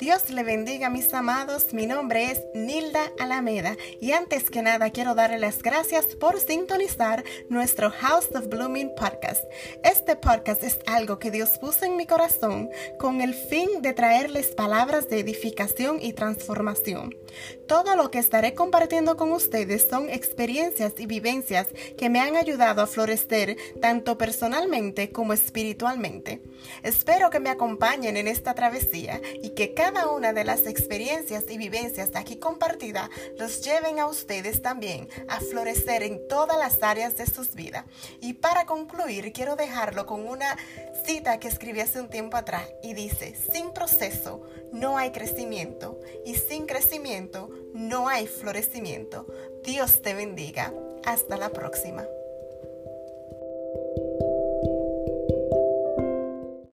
Dios le bendiga mis amados, mi nombre es Nilda Alameda y antes que nada quiero darle las gracias por sintonizar nuestro House of Blooming podcast. Este podcast es algo que Dios puso en mi corazón con el fin de traerles palabras de edificación y transformación. Todo lo que estaré compartiendo con ustedes son experiencias y vivencias que me han ayudado a florecer tanto personalmente como espiritualmente. Espero que me acompañen en esta travesía y que cada cada una de las experiencias y vivencias aquí compartidas los lleven a ustedes también a florecer en todas las áreas de sus vidas. Y para concluir, quiero dejarlo con una cita que escribí hace un tiempo atrás y dice, sin proceso no hay crecimiento y sin crecimiento no hay florecimiento. Dios te bendiga. Hasta la próxima.